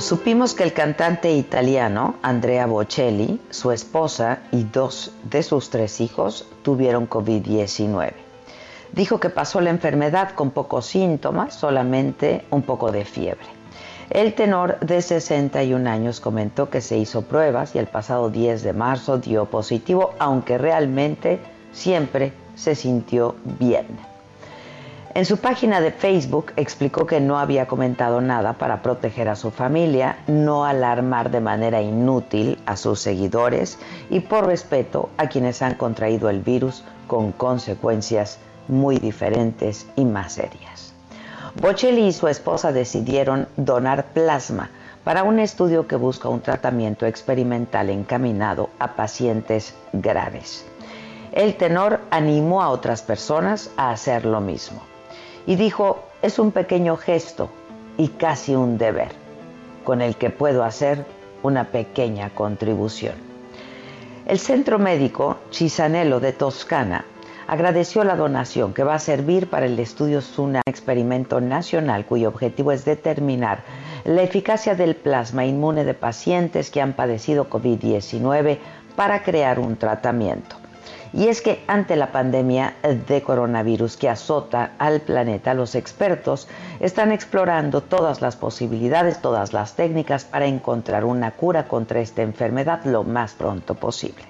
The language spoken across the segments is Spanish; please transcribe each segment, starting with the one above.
Supimos que el cantante italiano Andrea Bocelli, su esposa y dos de sus tres hijos tuvieron COVID-19. Dijo que pasó la enfermedad con pocos síntomas, solamente un poco de fiebre. El tenor de 61 años comentó que se hizo pruebas y el pasado 10 de marzo dio positivo, aunque realmente siempre se sintió bien. En su página de Facebook explicó que no había comentado nada para proteger a su familia, no alarmar de manera inútil a sus seguidores y por respeto a quienes han contraído el virus con consecuencias muy diferentes y más serias. Bocelli y su esposa decidieron donar plasma para un estudio que busca un tratamiento experimental encaminado a pacientes graves. El tenor animó a otras personas a hacer lo mismo y dijo, es un pequeño gesto y casi un deber con el que puedo hacer una pequeña contribución. El Centro Médico Chisanello de Toscana agradeció la donación que va a servir para el estudio SUNA, experimento nacional cuyo objetivo es determinar la eficacia del plasma inmune de pacientes que han padecido COVID-19 para crear un tratamiento. Y es que ante la pandemia de coronavirus que azota al planeta, los expertos están explorando todas las posibilidades, todas las técnicas para encontrar una cura contra esta enfermedad lo más pronto posible.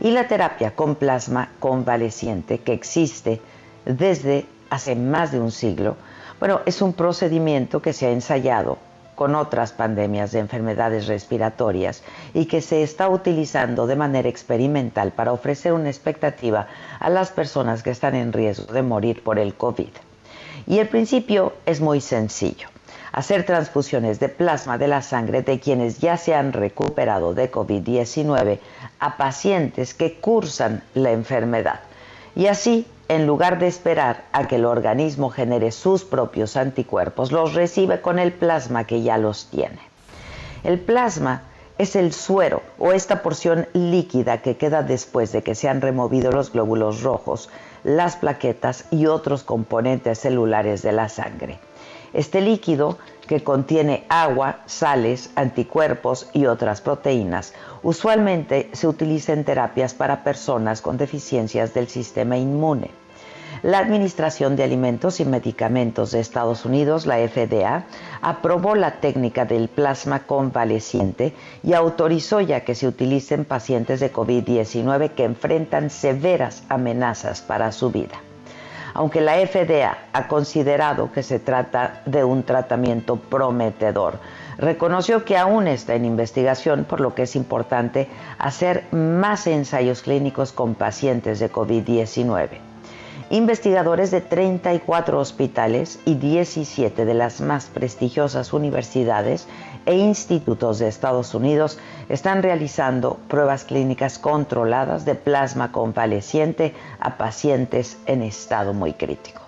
Y la terapia con plasma convaleciente que existe desde hace más de un siglo, bueno, es un procedimiento que se ha ensayado con otras pandemias de enfermedades respiratorias y que se está utilizando de manera experimental para ofrecer una expectativa a las personas que están en riesgo de morir por el COVID. Y el principio es muy sencillo. Hacer transfusiones de plasma de la sangre de quienes ya se han recuperado de COVID-19 a pacientes que cursan la enfermedad. Y así en lugar de esperar a que el organismo genere sus propios anticuerpos, los recibe con el plasma que ya los tiene. El plasma es el suero o esta porción líquida que queda después de que se han removido los glóbulos rojos, las plaquetas y otros componentes celulares de la sangre. Este líquido que contiene agua, sales, anticuerpos y otras proteínas. Usualmente se utiliza en terapias para personas con deficiencias del sistema inmune. La Administración de Alimentos y Medicamentos de Estados Unidos, la FDA, aprobó la técnica del plasma convaleciente y autorizó ya que se utilice en pacientes de COVID-19 que enfrentan severas amenazas para su vida. Aunque la FDA ha considerado que se trata de un tratamiento prometedor, reconoció que aún está en investigación, por lo que es importante hacer más ensayos clínicos con pacientes de COVID-19 investigadores de 34 hospitales y 17 de las más prestigiosas universidades e institutos de Estados Unidos están realizando pruebas clínicas controladas de plasma convaleciente a pacientes en estado muy crítico.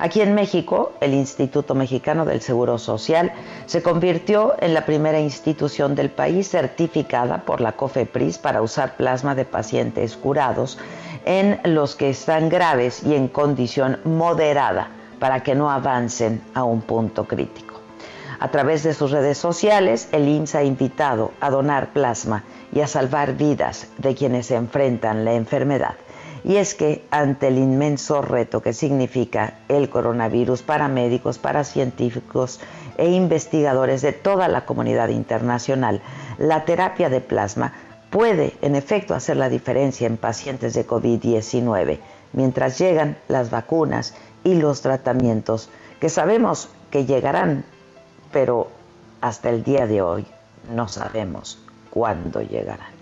Aquí en México, el Instituto Mexicano del Seguro Social se convirtió en la primera institución del país certificada por la COFEPRIS para usar plasma de pacientes curados en los que están graves y en condición moderada para que no avancen a un punto crítico. A través de sus redes sociales, el IMSS ha invitado a donar plasma y a salvar vidas de quienes se enfrentan la enfermedad. Y es que ante el inmenso reto que significa el coronavirus para médicos, para científicos e investigadores de toda la comunidad internacional, la terapia de plasma puede en efecto hacer la diferencia en pacientes de COVID-19 mientras llegan las vacunas y los tratamientos que sabemos que llegarán, pero hasta el día de hoy no sabemos cuándo llegarán.